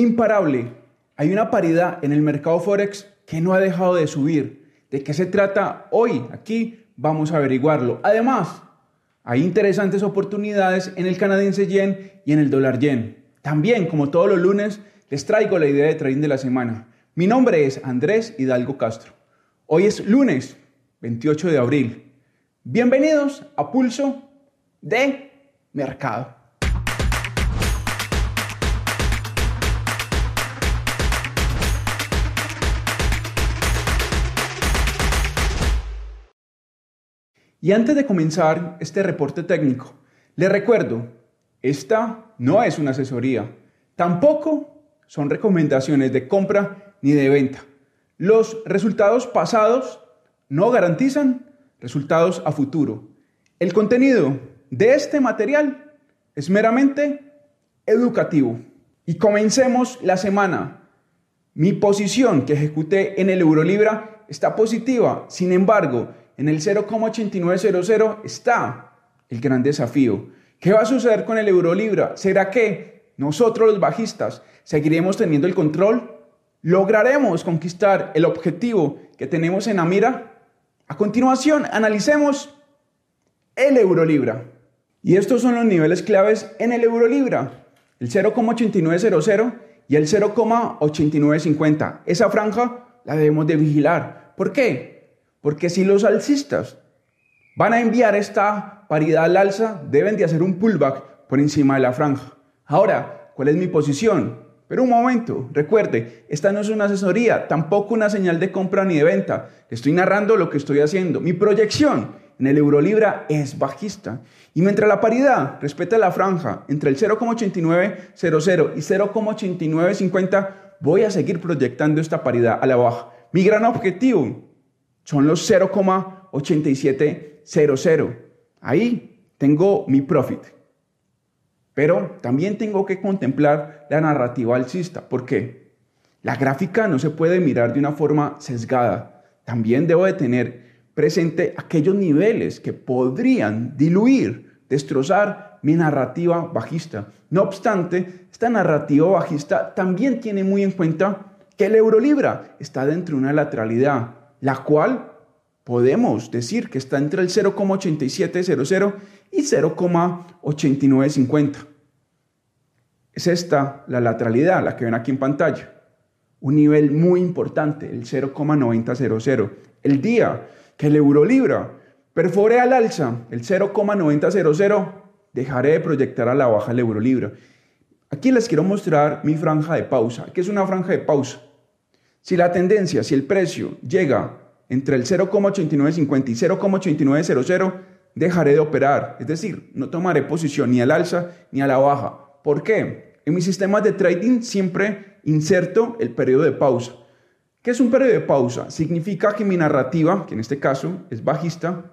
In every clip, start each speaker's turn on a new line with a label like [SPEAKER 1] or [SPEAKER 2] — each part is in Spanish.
[SPEAKER 1] imparable. Hay una paridad en el mercado Forex que no ha dejado de subir. ¿De qué se trata hoy? Aquí vamos a averiguarlo. Además, hay interesantes oportunidades en el canadiense yen y en el dólar yen. También, como todos los lunes, les traigo la idea de trading de la semana. Mi nombre es Andrés Hidalgo Castro. Hoy es lunes 28 de abril. Bienvenidos a Pulso de Mercado. Y antes de comenzar este reporte técnico, le recuerdo, esta no es una asesoría, tampoco son recomendaciones de compra ni de venta. Los resultados pasados no garantizan resultados a futuro. El contenido de este material es meramente educativo. Y comencemos la semana. Mi posición que ejecuté en el Eurolibra está positiva, sin embargo, en el 0,8900 está el gran desafío. ¿Qué va a suceder con el euro libra? ¿Será que nosotros los bajistas seguiremos teniendo el control? ¿Lograremos conquistar el objetivo que tenemos en la mira? A continuación, analicemos el euro libra. Y estos son los niveles claves en el euro libra. El 0,8900 y el 0,8950. Esa franja la debemos de vigilar. ¿Por qué? Porque si los alcistas van a enviar esta paridad al alza, deben de hacer un pullback por encima de la franja. Ahora, ¿cuál es mi posición? Pero un momento, recuerde, esta no es una asesoría, tampoco una señal de compra ni de venta. Estoy narrando lo que estoy haciendo. Mi proyección en el Eurolibra es bajista. Y mientras la paridad respeta la franja entre el 0,8900 y 0,8950, voy a seguir proyectando esta paridad a la baja. Mi gran objetivo son los 0,8700. Ahí tengo mi profit. Pero también tengo que contemplar la narrativa alcista. ¿Por qué? La gráfica no se puede mirar de una forma sesgada. También debo de tener presente aquellos niveles que podrían diluir, destrozar mi narrativa bajista. No obstante, esta narrativa bajista también tiene muy en cuenta que el euro libra está dentro de una lateralidad la cual podemos decir que está entre el 0,8700 y 0,8950. Es esta la lateralidad, la que ven aquí en pantalla. Un nivel muy importante, el 0,9000. El día que el euro libra perfore al alza el 0,9000, dejaré de proyectar a la baja el euro libra. Aquí les quiero mostrar mi franja de pausa. ¿Qué es una franja de pausa? Si la tendencia, si el precio llega entre el 0,8950 y 0,8900, dejaré de operar. Es decir, no tomaré posición ni al alza ni a la baja. ¿Por qué? En mis sistemas de trading siempre inserto el periodo de pausa. ¿Qué es un periodo de pausa? Significa que mi narrativa, que en este caso es bajista,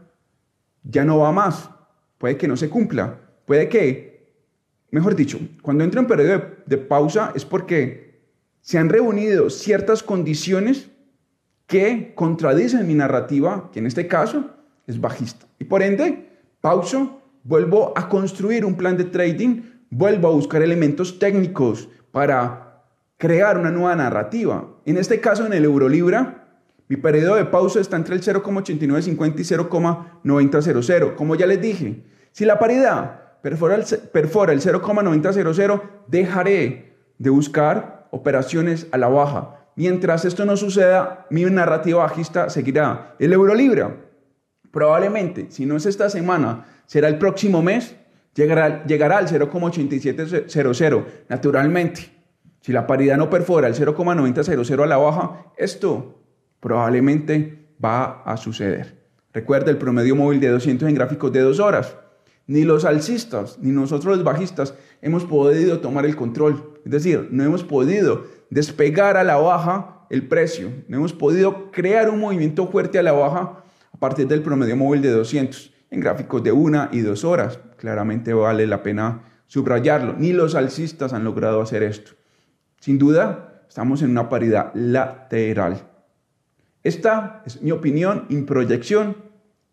[SPEAKER 1] ya no va más. Puede que no se cumpla. Puede que, mejor dicho, cuando entro en periodo de pausa es porque se han reunido ciertas condiciones que contradicen mi narrativa, que en este caso es bajista. Y por ende, pauso, vuelvo a construir un plan de trading, vuelvo a buscar elementos técnicos para crear una nueva narrativa. En este caso, en el Eurolibra, mi periodo de pausa está entre el 0,8950 y 0,9000. Como ya les dije, si la paridad perfora el, perfora el 0,9000, dejaré de buscar operaciones a la baja. Mientras esto no suceda, mi narrativa bajista seguirá. El euro libra, probablemente, si no es esta semana, será el próximo mes, llegará, llegará al 0,8700. Naturalmente, si la paridad no perfora el 0,9000 a la baja, esto probablemente va a suceder. Recuerda el promedio móvil de 200 en gráficos de dos horas. Ni los alcistas, ni nosotros los bajistas hemos podido tomar el control. Es decir, no hemos podido despegar a la baja el precio. No hemos podido crear un movimiento fuerte a la baja a partir del promedio móvil de 200 en gráficos de una y dos horas. Claramente vale la pena subrayarlo. Ni los alcistas han logrado hacer esto. Sin duda, estamos en una paridad lateral. Esta es mi opinión y proyección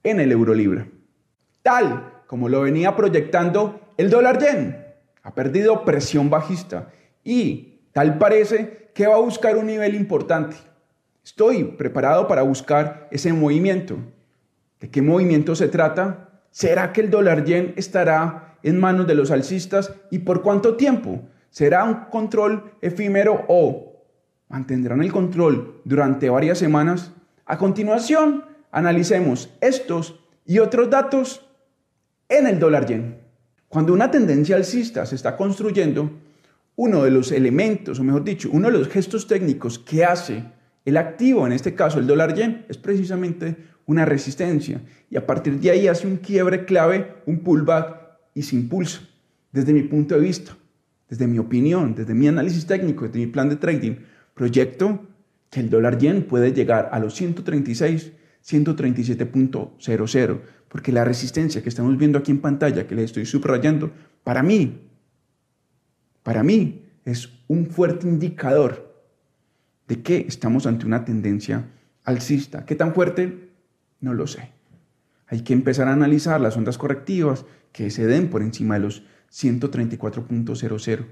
[SPEAKER 1] en el euro libre. Tal como lo venía proyectando el dólar yen. Ha perdido presión bajista y Tal parece que va a buscar un nivel importante. Estoy preparado para buscar ese movimiento. ¿De qué movimiento se trata? ¿Será que el dólar yen estará en manos de los alcistas y por cuánto tiempo? ¿Será un control efímero o mantendrán el control durante varias semanas? A continuación, analicemos estos y otros datos en el dólar yen. Cuando una tendencia alcista se está construyendo, uno de los elementos, o mejor dicho, uno de los gestos técnicos que hace el activo, en este caso el dólar yen, es precisamente una resistencia y a partir de ahí hace un quiebre clave, un pullback y se impulsa. Desde mi punto de vista, desde mi opinión, desde mi análisis técnico, desde mi plan de trading, proyecto que el dólar yen puede llegar a los 136, 137.00, porque la resistencia que estamos viendo aquí en pantalla, que les estoy subrayando, para mí, para mí es un fuerte indicador de que estamos ante una tendencia alcista. ¿Qué tan fuerte? No lo sé. Hay que empezar a analizar las ondas correctivas que se den por encima de los 134.00.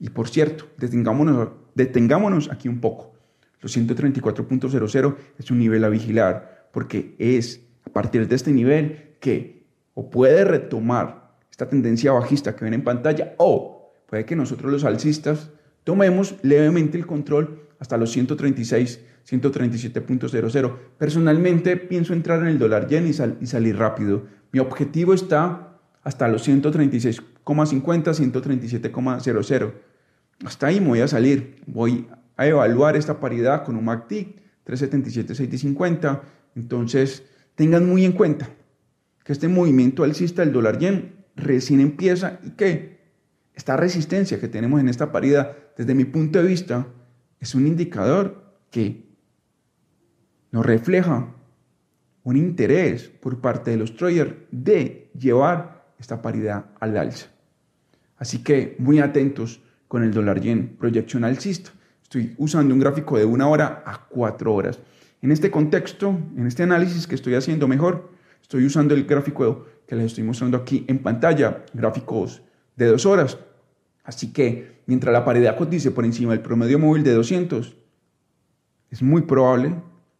[SPEAKER 1] Y por cierto, detengámonos, aquí un poco. Los 134.00 es un nivel a vigilar porque es a partir de este nivel que o puede retomar esta tendencia bajista que ven en pantalla o puede que nosotros los alcistas tomemos levemente el control hasta los 136, 137.00. Personalmente pienso entrar en el dólar yen y, salir rápido. Mi objetivo está hasta los 136,50, 137,00. Hasta ahí me voy a salir. Voy a evaluar esta paridad con un MACD 377,650. Entonces, tengan muy en cuenta que este movimiento alcista del dólar yen recién empieza y que esta resistencia que tenemos en esta paridad, desde mi punto de vista, es un indicador que nos refleja un interés por parte de los traders de llevar esta paridad al alza. Así que muy atentos con el dólar yen, proyección alcista. Estoy usando un gráfico de una hora a cuatro horas. En este contexto, en este análisis que estoy haciendo mejor, estoy usando el gráfico que les estoy mostrando aquí en pantalla, gráficos de dos horas. Así que mientras la paridad cotice por encima del promedio móvil de 200, es muy probable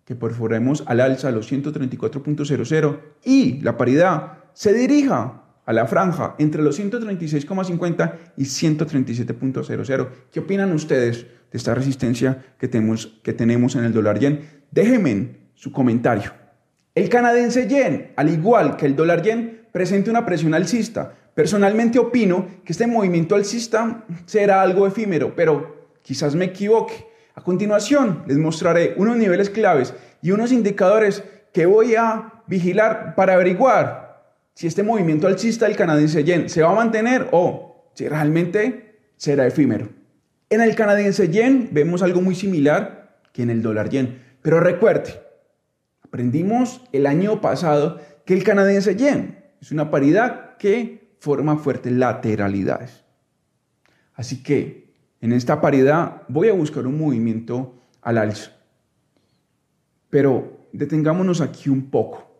[SPEAKER 1] que perforemos al alza los 134.00 y la paridad se dirija a la franja entre los 136,50 y 137.00. ¿Qué opinan ustedes de esta resistencia que tenemos, que tenemos en el dólar yen? Déjenme su comentario. El canadiense yen, al igual que el dólar yen, presenta una presión alcista, Personalmente opino que este movimiento alcista será algo efímero, pero quizás me equivoque. A continuación les mostraré unos niveles claves y unos indicadores que voy a vigilar para averiguar si este movimiento alcista del canadiense yen se va a mantener o si realmente será efímero. En el canadiense yen vemos algo muy similar que en el dólar yen, pero recuerde, aprendimos el año pasado que el canadiense yen es una paridad que forma fuertes lateralidades. Así que en esta paridad voy a buscar un movimiento al alza. Pero detengámonos aquí un poco.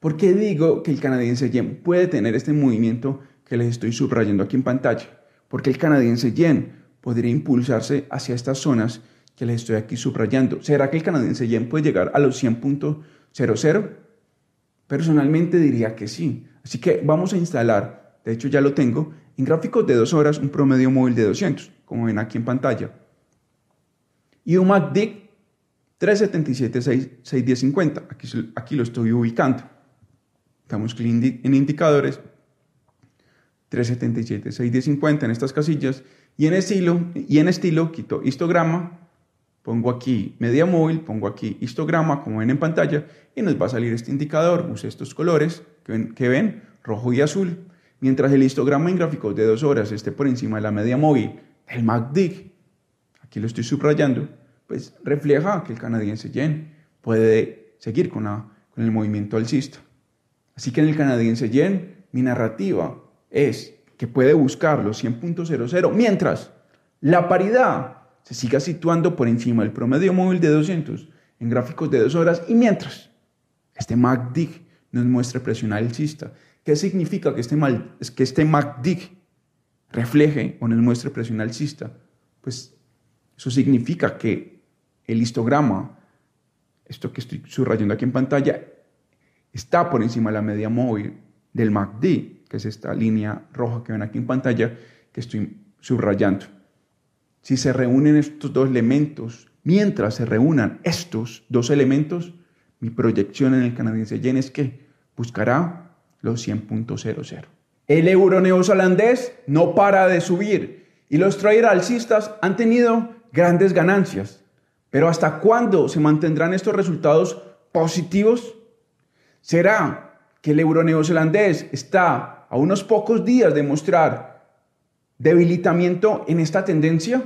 [SPEAKER 1] ¿Por qué digo que el canadiense yen puede tener este movimiento que les estoy subrayando aquí en pantalla? Porque el canadiense yen podría impulsarse hacia estas zonas que les estoy aquí subrayando. ¿Será que el canadiense yen puede llegar a los 100.00? Personalmente diría que sí. Así que vamos a instalar de hecho ya lo tengo, en gráficos de dos horas un promedio móvil de 200, como ven aquí en pantalla. Y un MACD 377-61050, aquí, aquí lo estoy ubicando. Damos clic en indicadores, 377-61050 en estas casillas, y en estilo, y en estilo quito histograma, pongo aquí media móvil, pongo aquí histograma, como ven en pantalla, y nos va a salir este indicador, use estos colores que que ven rojo y azul, Mientras el histograma en gráficos de dos horas esté por encima de la media móvil, el MACD, aquí lo estoy subrayando, pues refleja que el canadiense yen puede seguir con, con el movimiento alcista. Así que en el canadiense yen, mi narrativa es que puede buscar los 100.00, mientras la paridad se siga situando por encima del promedio móvil de 200 en gráficos de dos horas y mientras este MACD nos muestre presión alcista ¿Qué significa que este, mal, que este MACD refleje o nos muestre presión alcista? Pues Eso significa que el histograma, esto que estoy subrayando aquí en pantalla, está por encima de la media móvil del MACD, que es esta línea roja que ven aquí en pantalla que estoy subrayando. Si se reúnen estos dos elementos, mientras se reúnan estos dos elementos, mi proyección en el canadiense yen es que buscará los 100.00. El euro neozelandés no para de subir y los trader alcistas han tenido grandes ganancias. Pero ¿hasta cuándo se mantendrán estos resultados positivos? ¿Será que el euro neozelandés está a unos pocos días de mostrar debilitamiento en esta tendencia?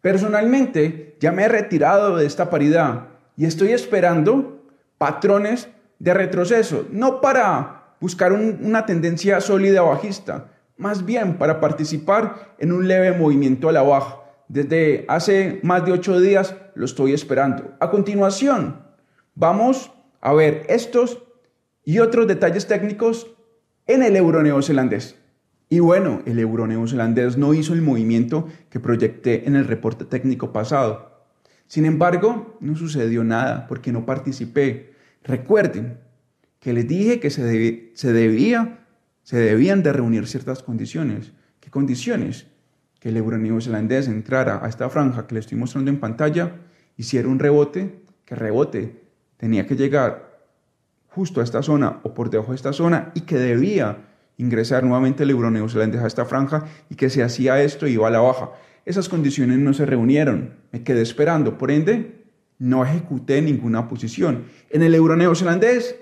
[SPEAKER 1] Personalmente ya me he retirado de esta paridad y estoy esperando patrones de retroceso, no para buscar una tendencia sólida bajista, más bien para participar en un leve movimiento a la baja. Desde hace más de ocho días lo estoy esperando. A continuación, vamos a ver estos y otros detalles técnicos en el euro neozelandés. Y bueno, el euro neozelandés no hizo el movimiento que proyecté en el reporte técnico pasado. Sin embargo, no sucedió nada porque no participé. Recuerden que les dije que se, se, debía, se debían de reunir ciertas condiciones. ¿Qué condiciones? Que el euro neozelandés entrara a esta franja que les estoy mostrando en pantalla, hiciera un rebote, que rebote tenía que llegar justo a esta zona o por debajo de esta zona y que debía ingresar nuevamente el euro neozelandés a esta franja y que si hacía esto iba a la baja. Esas condiciones no se reunieron, me quedé esperando, por ende no ejecuté ninguna posición. En el euro neozelandés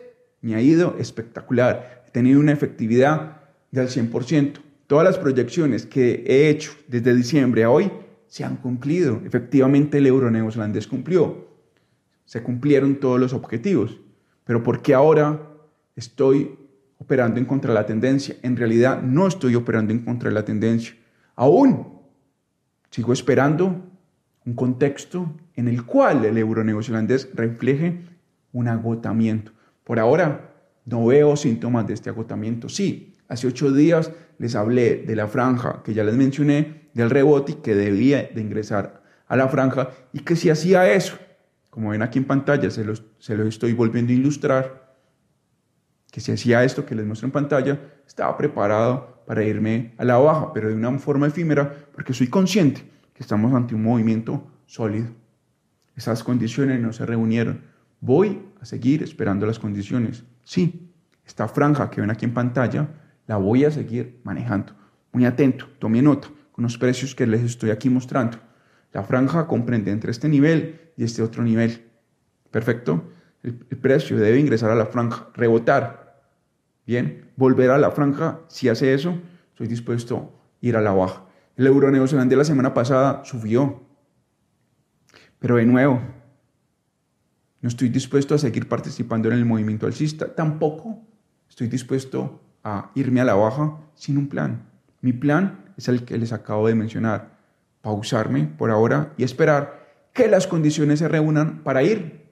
[SPEAKER 1] me ha ido espectacular, he tenido una efectividad del 100%. Todas las proyecciones que he hecho desde diciembre a hoy se han cumplido. Efectivamente el euro neozelandés cumplió. Se cumplieron todos los objetivos. Pero ¿por qué ahora estoy operando en contra de la tendencia. En realidad no estoy operando en contra de la tendencia. Aún sigo esperando un contexto en el cual el euro neozelandés refleje un agotamiento. Por ahora no veo síntomas de este agotamiento. Sí, hace ocho días les hablé de la franja que ya les mencioné, del rebote que debía de ingresar a la franja y que si hacía eso, como ven aquí en pantalla, se los, se los estoy volviendo a ilustrar, que si hacía esto que les muestro en pantalla, estaba preparado para irme a la baja, pero de una forma efímera, porque soy consciente que estamos ante un movimiento sólido. Esas condiciones no se reunieron. Voy a seguir esperando las condiciones. Sí, esta franja que ven aquí en pantalla, la voy a seguir manejando. Muy atento, tome nota con los precios que les estoy aquí mostrando. La franja comprende entre este nivel y este otro nivel. Perfecto. El, precio debe ingresar a la franja, rebotar, Bien, volver a la franja, si hace eso, estoy dispuesto a ir a la baja. El euro neozelandés la semana pasada subió, pero de nuevo, no estoy dispuesto a seguir participando en el movimiento alcista. Tampoco estoy dispuesto a irme a la baja sin un plan. Mi plan es el que les acabo de mencionar. Pausarme por ahora y esperar que las condiciones se reúnan para ir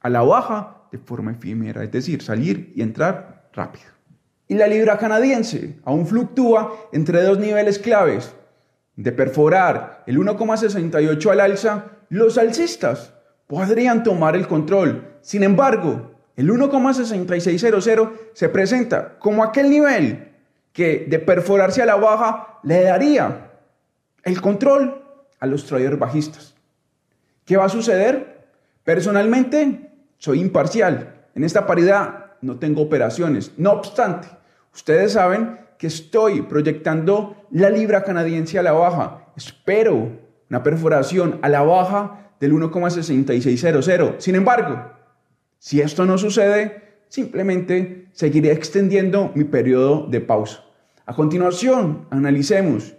[SPEAKER 1] a la baja de forma efímera, es decir, salir y entrar rápido. Y la libra canadiense aún fluctúa entre dos niveles claves. De perforar el 1,68 al alza, los alcistas podrían tomar el control. Sin embargo, el 1,6600 se presenta como aquel nivel que de perforarse a la baja le daría el control a los traders bajistas. ¿Qué va a suceder? Personalmente, soy imparcial. En esta paridad no tengo operaciones. No obstante, ustedes saben que estoy proyectando la libra canadiense a la baja. Espero una perforación a la baja del 1,6600. Sin embargo, si esto no sucede, simplemente seguiré extendiendo mi periodo de pausa. A continuación, analicemos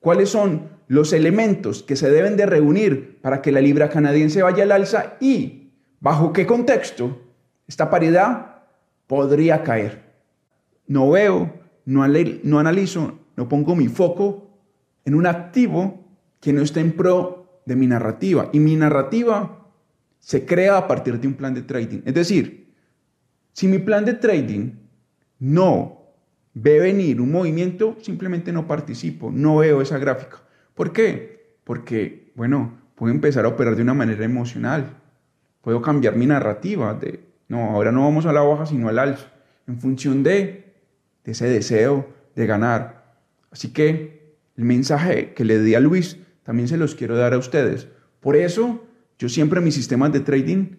[SPEAKER 1] cuáles son los elementos que se deben de reunir para que la libra canadiense vaya al alza y bajo qué contexto esta paridad podría caer. No veo, no, no analizo, no pongo mi foco en un activo que no esté en pro de mi narrativa. Y mi narrativa se crea a partir de un plan de trading. Es decir, si mi plan de trading no ve venir un movimiento, simplemente no participo, no veo esa gráfica. ¿Por qué? Porque bueno, puedo empezar a operar de una manera emocional. Puedo cambiar mi narrativa de, no, ahora no vamos a la baja, sino al alzo, en función de, de ese deseo de ganar. Así que el mensaje que le di a Luis también se los quiero dar a ustedes. Por eso, yo siempre mis sistemas de trading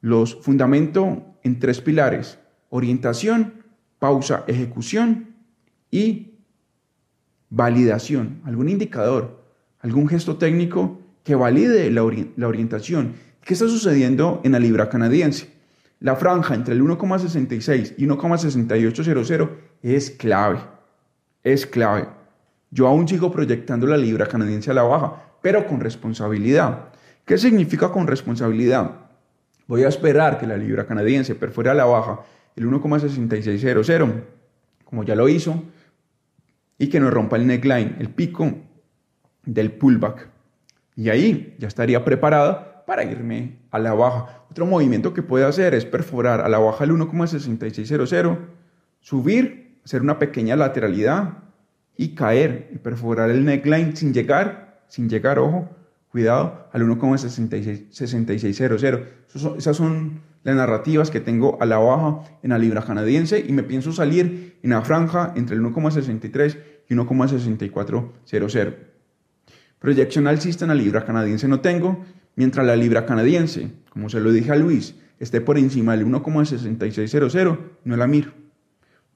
[SPEAKER 1] los fundamento en tres pilares. Orientación, pausa, ejecución y validación. Algún indicador, algún gesto técnico que valide la, orientación. ¿Qué está sucediendo en la libra canadiense? La franja entre el 1,66 y 1,6800 es clave. Es clave. Yo aún sigo proyectando la libra canadiense a la baja, pero con responsabilidad. ¿Qué significa con responsabilidad? Voy a esperar que la libra canadiense perfore a la baja el 1,6600, como ya lo hizo, y que nos rompa el neckline, el pico del pullback. Y ahí ya estaría preparada para irme a la baja. Otro movimiento que puede hacer es perforar a la baja el 1,6600, subir, hacer una pequeña lateralidad y caer y perforar el neckline sin llegar, sin llegar, ojo, cuidado, al 1,6600. Esas son las narrativas que tengo a la baja en la libra canadiense y me pienso salir en la franja entre el 1,63 y 1,6400. Proyección alcista en la libra canadiense no tengo, mientras la libra canadiense, como se lo dije a Luis, esté por encima del 1,6600, no la miro.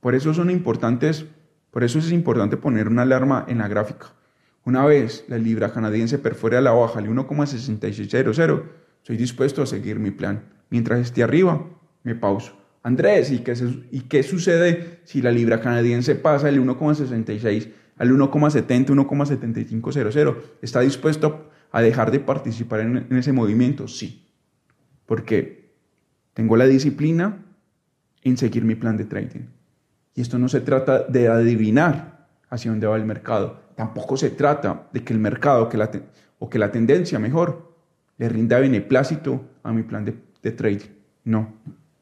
[SPEAKER 1] Por eso son importantes, por eso es importante poner una alarma en la gráfica. Una vez la libra canadiense perfore a la baja el 1,6600, estoy dispuesto a seguir mi plan. Mientras esté arriba, me pauso. Andrés, ¿y qué, ¿y qué sucede si la libra canadiense pasa el 1,66 al 1,70, 1,7500? ¿Está dispuesto a dejar de participar en ese movimiento? Sí. Porque tengo la disciplina en seguir mi plan de trading. Y esto no se trata de adivinar hacia dónde va el mercado Tampoco se trata de que el mercado que la o que la tendencia mejor le rinda beneplácito a mi plan de, trading. No.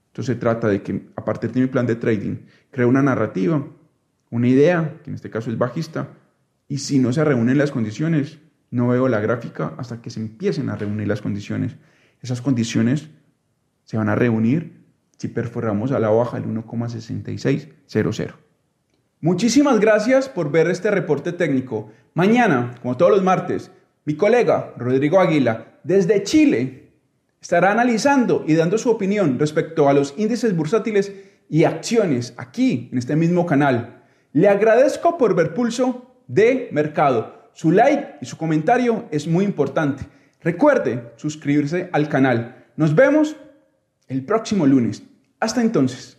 [SPEAKER 1] Entonces se trata de que a partir de mi plan de trading creo una narrativa, una idea, que en este caso es bajista, y si no se reúnen las condiciones, no veo la gráfica hasta que se empiecen a reunir las condiciones. Esas condiciones se van a reunir si perforamos a la baja el 1,6600. Muchísimas gracias por ver este reporte técnico. Mañana, como todos los martes, mi colega Rodrigo Aguila, desde Chile, estará analizando y dando su opinión respecto a los índices bursátiles y acciones aquí, en este mismo canal. Le agradezco por ver pulso de mercado. Su like y su comentario es muy importante. Recuerde suscribirse al canal. Nos vemos el próximo lunes. Hasta entonces.